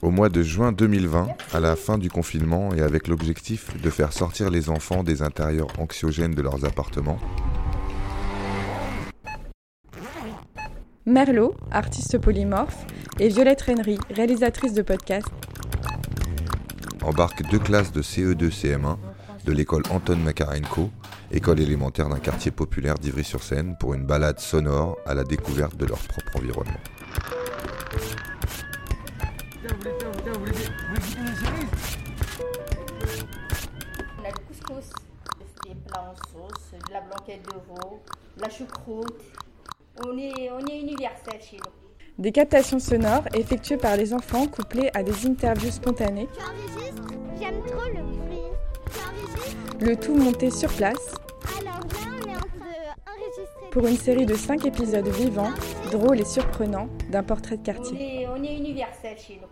Au mois de juin 2020, à la fin du confinement et avec l'objectif de faire sortir les enfants des intérieurs anxiogènes de leurs appartements, Merlot, artiste polymorphe, et Violette Rennery, réalisatrice de podcast, embarquent deux classes de CE2 CM1 de l'école Anton Makarenko, école élémentaire d'un quartier populaire d'Ivry-sur-Seine, pour une balade sonore à la découverte de leur propre environnement. On a le couscous, des plats en sauce, de la blanquette de veau, de la choucroute. On est, on est universel chez nous. des captations sonores effectuées par les enfants couplées à des interviews spontanées, J'aime trop le bruit. Le tout monté sur place Alors là, on est en train d'enregistrer. pour une série de 5 épisodes vivants, drôles et surprenants d'un portrait de On quartier. est, on est universel chez nous.